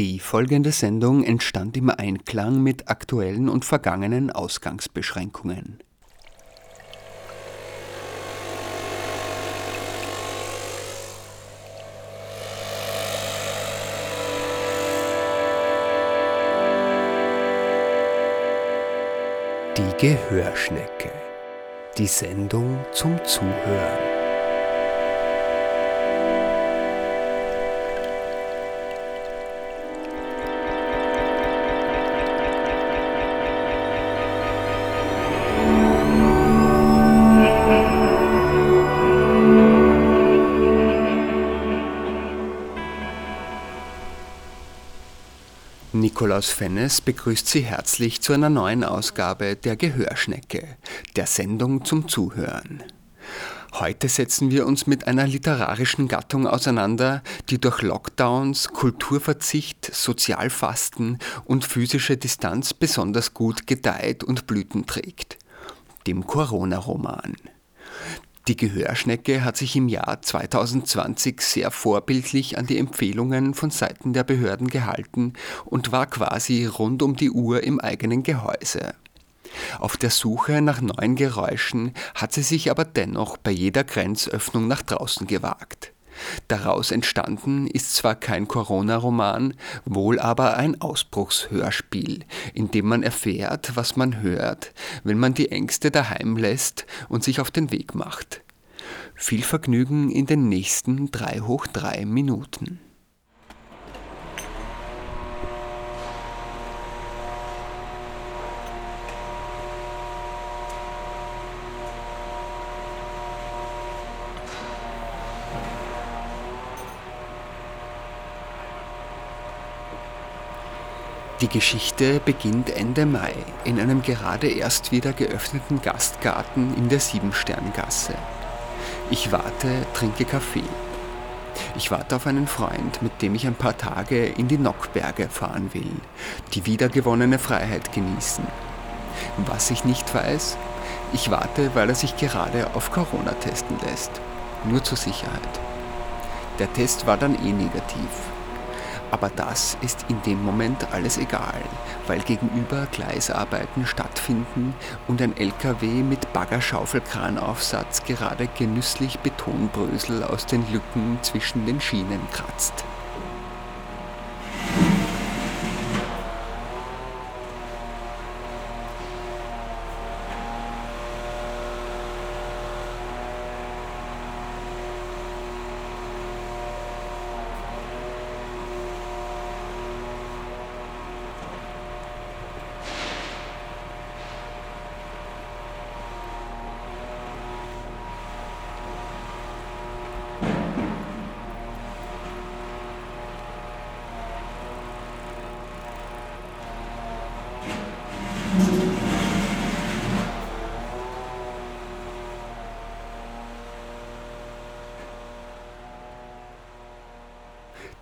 Die folgende Sendung entstand im Einklang mit aktuellen und vergangenen Ausgangsbeschränkungen. Die Gehörschnecke. Die Sendung zum Zuhören. Nikolaus Fennes begrüßt Sie herzlich zu einer neuen Ausgabe der Gehörschnecke, der Sendung zum Zuhören. Heute setzen wir uns mit einer literarischen Gattung auseinander, die durch Lockdowns, Kulturverzicht, Sozialfasten und physische Distanz besonders gut gedeiht und Blüten trägt. Dem Corona-Roman. Die Gehörschnecke hat sich im Jahr 2020 sehr vorbildlich an die Empfehlungen von Seiten der Behörden gehalten und war quasi rund um die Uhr im eigenen Gehäuse. Auf der Suche nach neuen Geräuschen hat sie sich aber dennoch bei jeder Grenzöffnung nach draußen gewagt. Daraus entstanden ist zwar kein Corona-Roman, wohl aber ein Ausbruchshörspiel, in dem man erfährt, was man hört, wenn man die Ängste daheim lässt und sich auf den Weg macht. Viel Vergnügen in den nächsten 3 hoch 3 Minuten. Die Geschichte beginnt Ende Mai in einem gerade erst wieder geöffneten Gastgarten in der Siebensterngasse. Ich warte, trinke Kaffee. Ich warte auf einen Freund, mit dem ich ein paar Tage in die Nockberge fahren will, die wiedergewonnene Freiheit genießen. Was ich nicht weiß, ich warte, weil er sich gerade auf Corona testen lässt. Nur zur Sicherheit. Der Test war dann eh negativ. Aber das ist in dem Moment alles egal, weil gegenüber Gleisarbeiten stattfinden und ein LKW mit Baggerschaufelkranaufsatz gerade genüsslich Betonbrösel aus den Lücken zwischen den Schienen kratzt.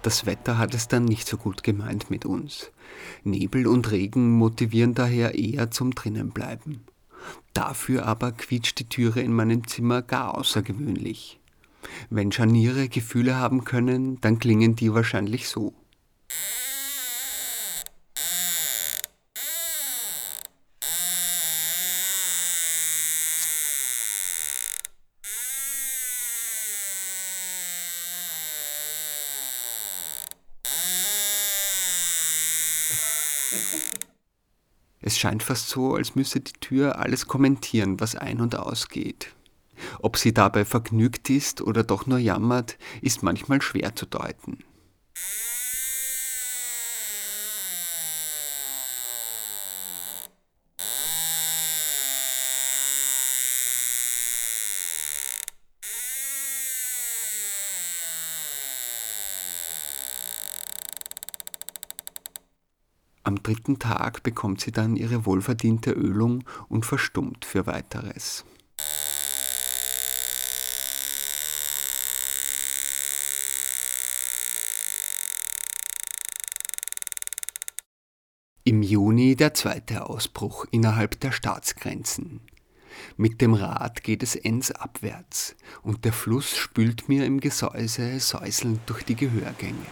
Das Wetter hat es dann nicht so gut gemeint mit uns. Nebel und Regen motivieren daher eher zum Drinnenbleiben. Dafür aber quietscht die Türe in meinem Zimmer gar außergewöhnlich. Wenn Scharniere Gefühle haben können, dann klingen die wahrscheinlich so. Es scheint fast so, als müsse die Tür alles kommentieren, was ein- und ausgeht. Ob sie dabei vergnügt ist oder doch nur jammert, ist manchmal schwer zu deuten. Am dritten Tag bekommt sie dann ihre wohlverdiente Ölung und verstummt für weiteres. Im Juni der zweite Ausbruch innerhalb der Staatsgrenzen. Mit dem Rad geht es Enns abwärts und der Fluss spült mir im Gesäuse säuselnd durch die Gehörgänge.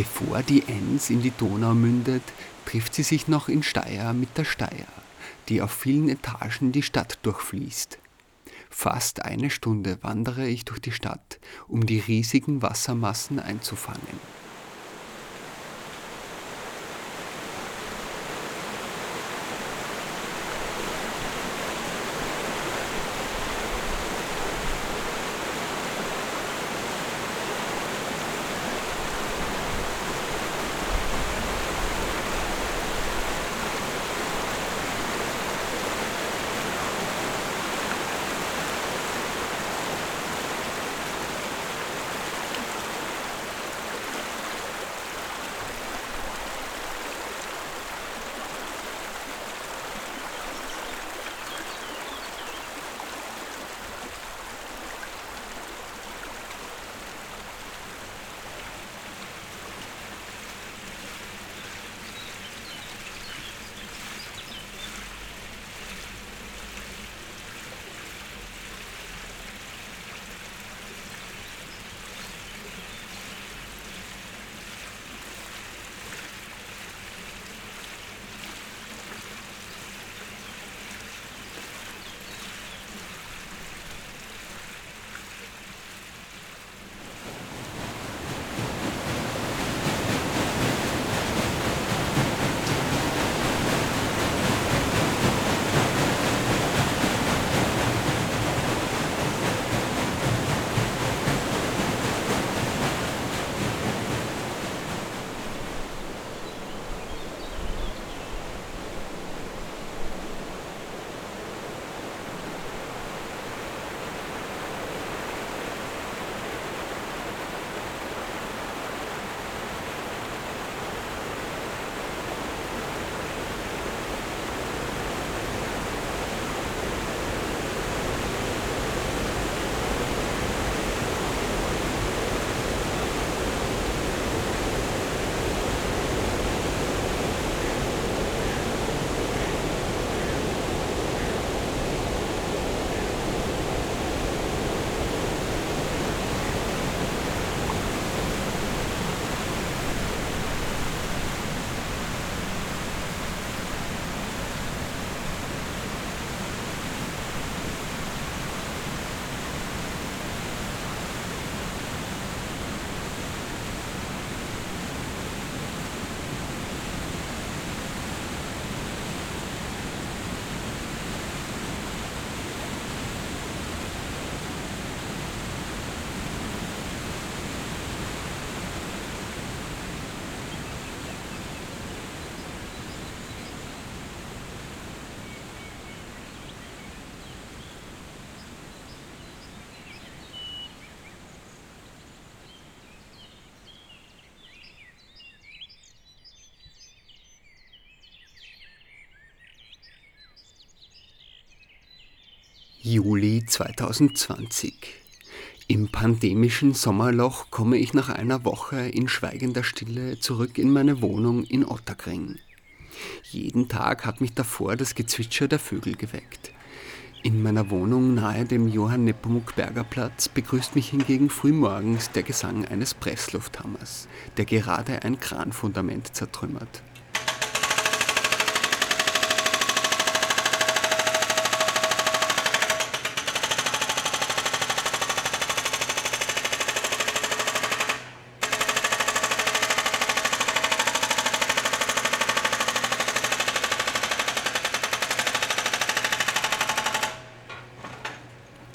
Bevor die Enns in die Donau mündet, trifft sie sich noch in Steyr mit der Steyr, die auf vielen Etagen die Stadt durchfließt. Fast eine Stunde wandere ich durch die Stadt, um die riesigen Wassermassen einzufangen. Juli 2020. Im pandemischen Sommerloch komme ich nach einer Woche in schweigender Stille zurück in meine Wohnung in Otterkring. Jeden Tag hat mich davor das Gezwitscher der Vögel geweckt. In meiner Wohnung nahe dem Johann Nepomuk Berger Platz begrüßt mich hingegen frühmorgens der Gesang eines Presslufthammers, der gerade ein Kranfundament zertrümmert.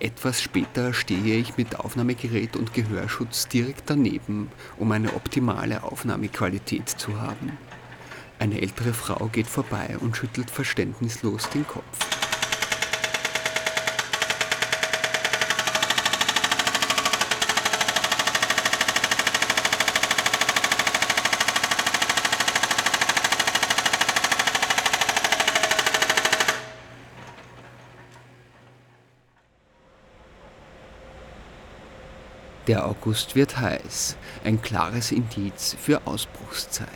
Etwas später stehe ich mit Aufnahmegerät und Gehörschutz direkt daneben, um eine optimale Aufnahmequalität zu haben. Eine ältere Frau geht vorbei und schüttelt verständnislos den Kopf. Der August wird heiß, ein klares Indiz für Ausbruchszeit.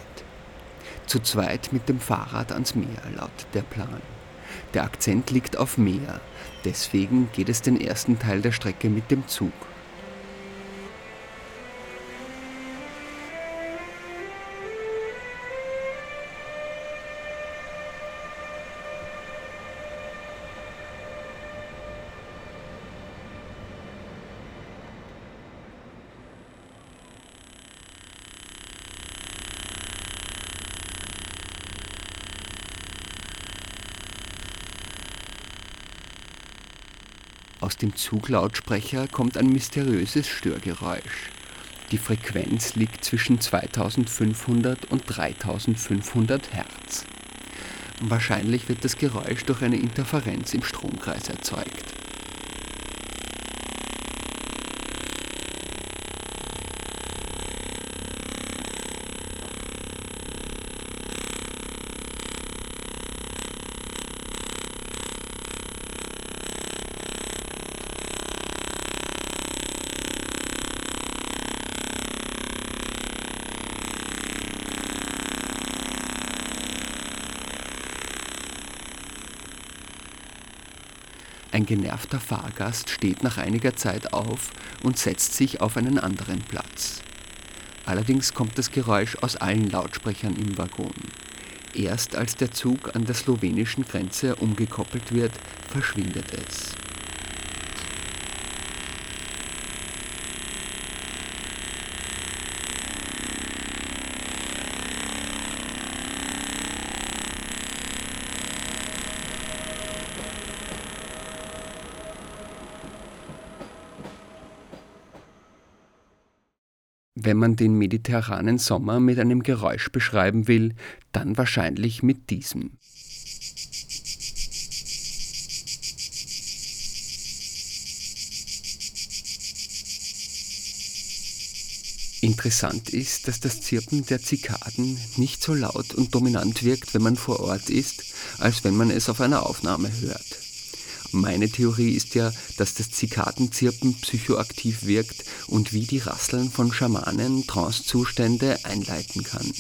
Zu zweit mit dem Fahrrad ans Meer laut der Plan. Der Akzent liegt auf Meer, deswegen geht es den ersten Teil der Strecke mit dem Zug. Aus dem Zuglautsprecher kommt ein mysteriöses Störgeräusch. Die Frequenz liegt zwischen 2500 und 3500 Hertz. Wahrscheinlich wird das Geräusch durch eine Interferenz im Stromkreis erzeugt. Genervter Fahrgast steht nach einiger Zeit auf und setzt sich auf einen anderen Platz. Allerdings kommt das Geräusch aus allen Lautsprechern im Waggon. Erst als der Zug an der slowenischen Grenze umgekoppelt wird, verschwindet es. Wenn man den mediterranen Sommer mit einem Geräusch beschreiben will, dann wahrscheinlich mit diesem. Interessant ist, dass das Zirpen der Zikaden nicht so laut und dominant wirkt, wenn man vor Ort ist, als wenn man es auf einer Aufnahme hört. Meine Theorie ist ja, dass das Zikadenzirpen psychoaktiv wirkt und wie die Rasseln von Schamanen Trancezustände einleiten kann.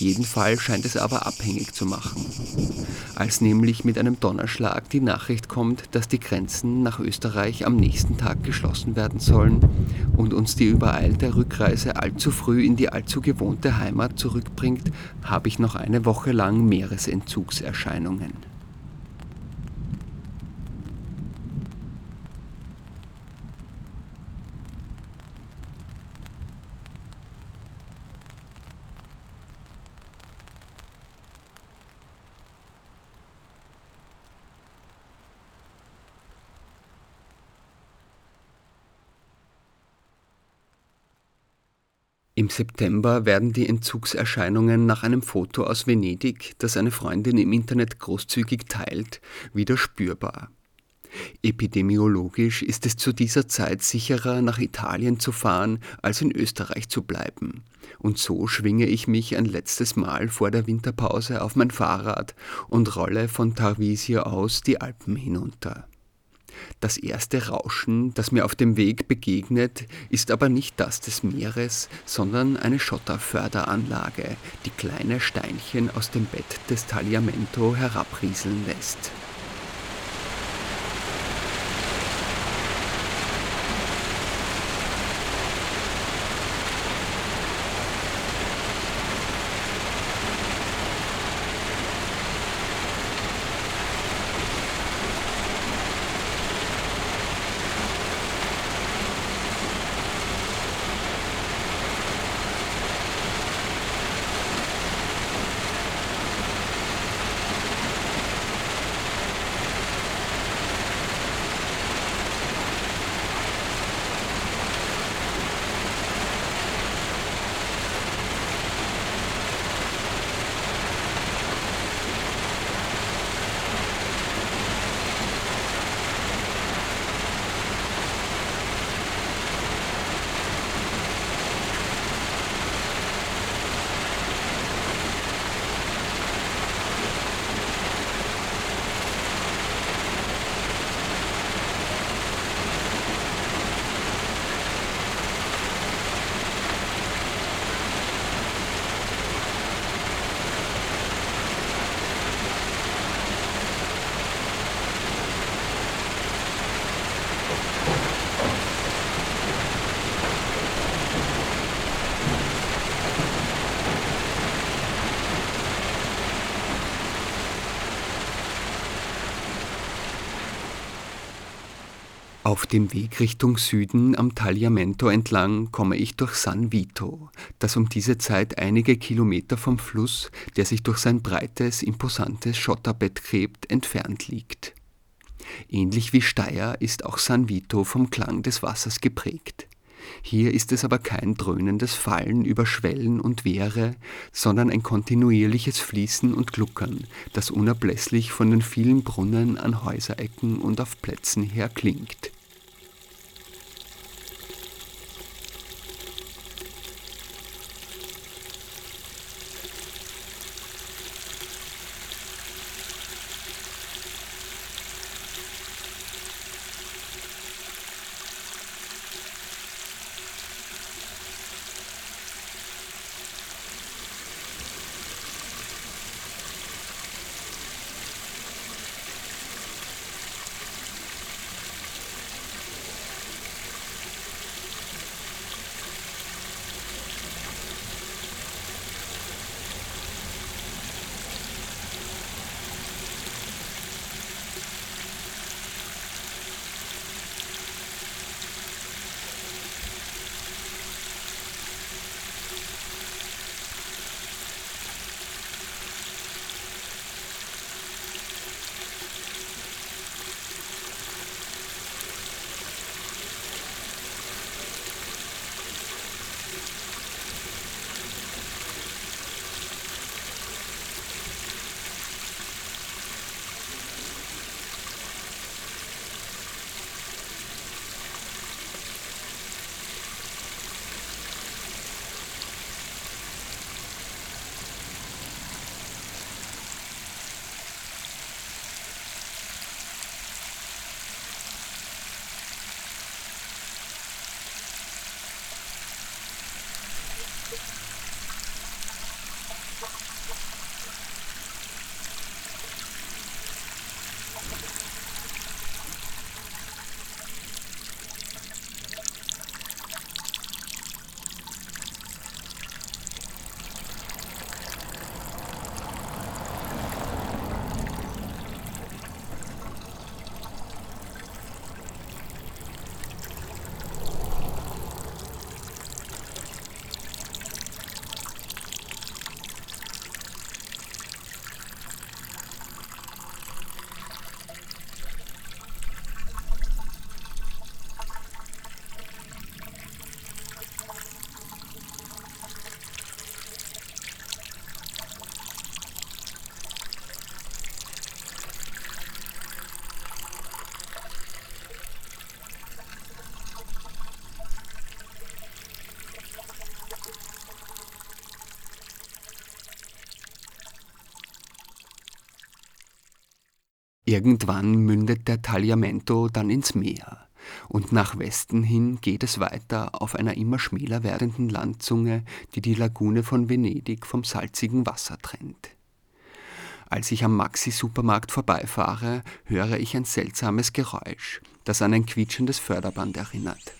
Jeden Fall scheint es aber abhängig zu machen. Als nämlich mit einem Donnerschlag die Nachricht kommt, dass die Grenzen nach Österreich am nächsten Tag geschlossen werden sollen und uns die übereilte Rückreise allzu früh in die allzu gewohnte Heimat zurückbringt, habe ich noch eine Woche lang Meeresentzugserscheinungen. Im September werden die Entzugserscheinungen nach einem Foto aus Venedig, das eine Freundin im Internet großzügig teilt, wieder spürbar. Epidemiologisch ist es zu dieser Zeit sicherer, nach Italien zu fahren, als in Österreich zu bleiben. Und so schwinge ich mich ein letztes Mal vor der Winterpause auf mein Fahrrad und rolle von Tarvisio aus die Alpen hinunter. Das erste Rauschen, das mir auf dem Weg begegnet, ist aber nicht das des Meeres, sondern eine Schotterförderanlage, die kleine Steinchen aus dem Bett des Tagliamento herabrieseln lässt. Auf dem Weg Richtung Süden am Tagliamento entlang komme ich durch San Vito, das um diese Zeit einige Kilometer vom Fluss, der sich durch sein breites, imposantes Schotterbett gräbt, entfernt liegt. Ähnlich wie Steyr ist auch San Vito vom Klang des Wassers geprägt. Hier ist es aber kein dröhnendes Fallen über Schwellen und Wehre, sondern ein kontinuierliches Fließen und Gluckern, das unablässlich von den vielen Brunnen an Häuserecken und auf Plätzen her klingt. Irgendwann mündet der Tagliamento dann ins Meer und nach Westen hin geht es weiter auf einer immer schmäler werdenden Landzunge, die die Lagune von Venedig vom salzigen Wasser trennt. Als ich am Maxi-Supermarkt vorbeifahre, höre ich ein seltsames Geräusch, das an ein quietschendes Förderband erinnert.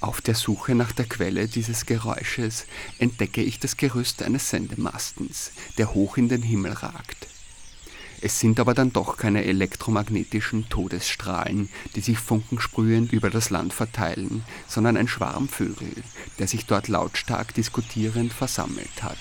Auf der Suche nach der Quelle dieses Geräusches entdecke ich das Gerüst eines Sendemastens, der hoch in den Himmel ragt. Es sind aber dann doch keine elektromagnetischen Todesstrahlen, die sich funkensprühend über das Land verteilen, sondern ein Schwarm Vögel, der sich dort lautstark diskutierend versammelt hat.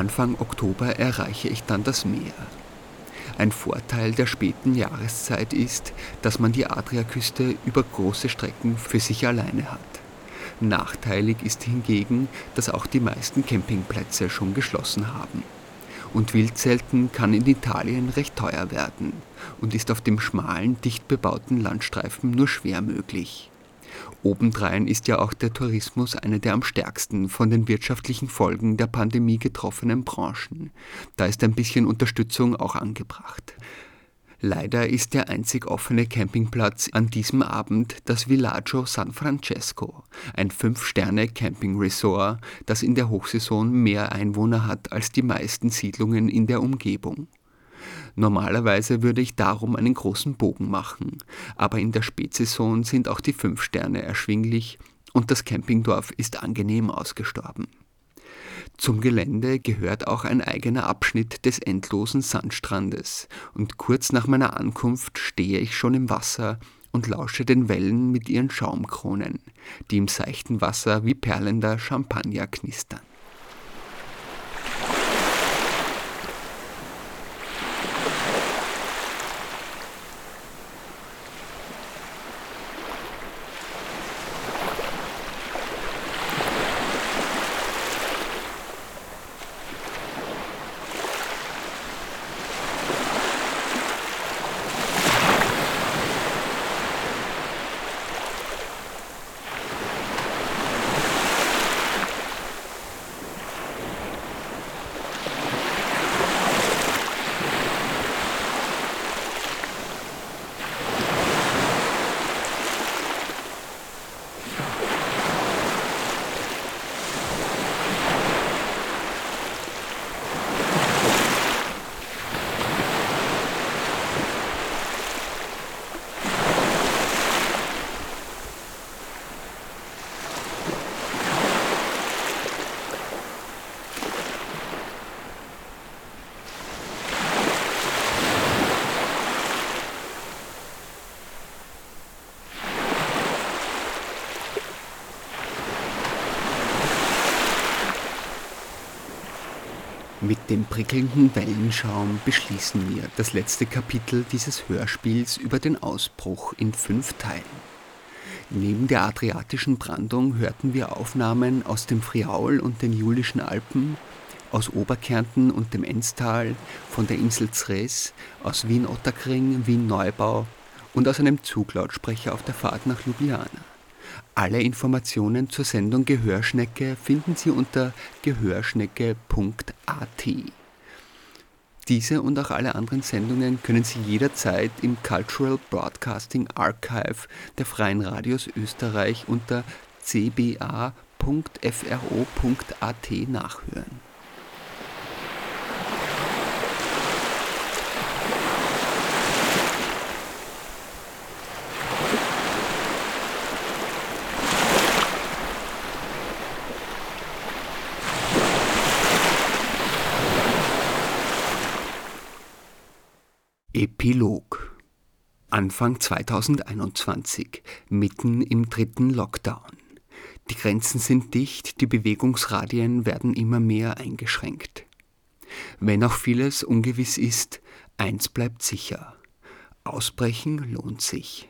Anfang Oktober erreiche ich dann das Meer. Ein Vorteil der späten Jahreszeit ist, dass man die Adriaküste über große Strecken für sich alleine hat. Nachteilig ist hingegen, dass auch die meisten Campingplätze schon geschlossen haben. Und Wildzelten kann in Italien recht teuer werden und ist auf dem schmalen, dicht bebauten Landstreifen nur schwer möglich. Obendrein ist ja auch der Tourismus eine der am stärksten von den wirtschaftlichen Folgen der Pandemie getroffenen Branchen. Da ist ein bisschen Unterstützung auch angebracht. Leider ist der einzig offene Campingplatz an diesem Abend das Villaggio San Francesco, ein Fünf-Sterne-Camping-Resort, das in der Hochsaison mehr Einwohner hat als die meisten Siedlungen in der Umgebung. Normalerweise würde ich darum einen großen Bogen machen, aber in der Spätsaison sind auch die fünf Sterne erschwinglich und das Campingdorf ist angenehm ausgestorben. Zum Gelände gehört auch ein eigener Abschnitt des endlosen Sandstrandes und kurz nach meiner Ankunft stehe ich schon im Wasser und lausche den Wellen mit ihren Schaumkronen, die im seichten Wasser wie perlender Champagner knistern. Mit dem prickelnden Wellenschaum beschließen wir das letzte Kapitel dieses Hörspiels über den Ausbruch in fünf Teilen. Neben der adriatischen Brandung hörten wir Aufnahmen aus dem Friaul und den Julischen Alpen, aus Oberkärnten und dem Enstal, von der Insel Zres, aus Wien-Ottakring, Wien-Neubau und aus einem Zuglautsprecher auf der Fahrt nach Ljubljana. Alle Informationen zur Sendung Gehörschnecke finden Sie unter gehörschnecke.at. Diese und auch alle anderen Sendungen können Sie jederzeit im Cultural Broadcasting Archive der Freien Radios Österreich unter cba.fro.at nachhören. Epilog Anfang 2021, mitten im dritten Lockdown. Die Grenzen sind dicht, die Bewegungsradien werden immer mehr eingeschränkt. Wenn auch vieles ungewiss ist, eins bleibt sicher. Ausbrechen lohnt sich.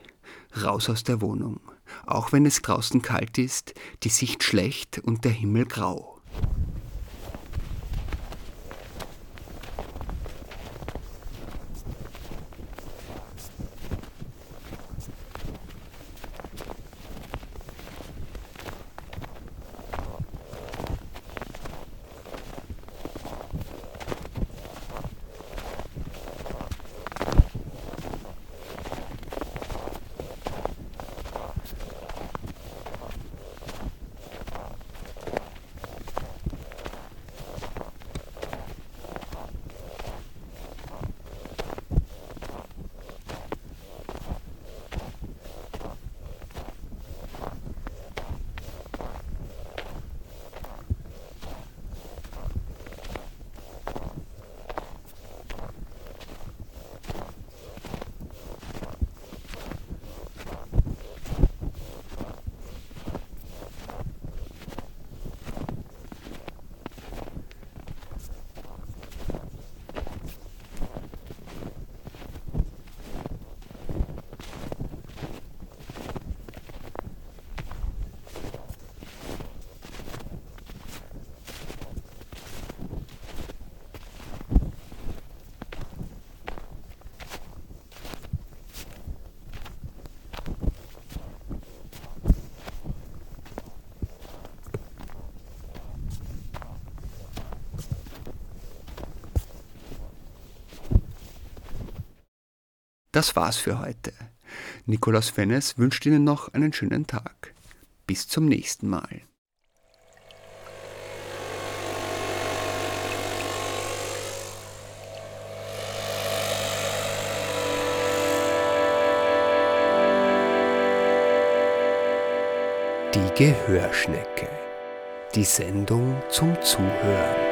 Raus aus der Wohnung, auch wenn es draußen kalt ist, die Sicht schlecht und der Himmel grau. Das war's für heute. Nikolaus Fennes wünscht Ihnen noch einen schönen Tag. Bis zum nächsten Mal. Die Gehörschnecke. Die Sendung zum Zuhören.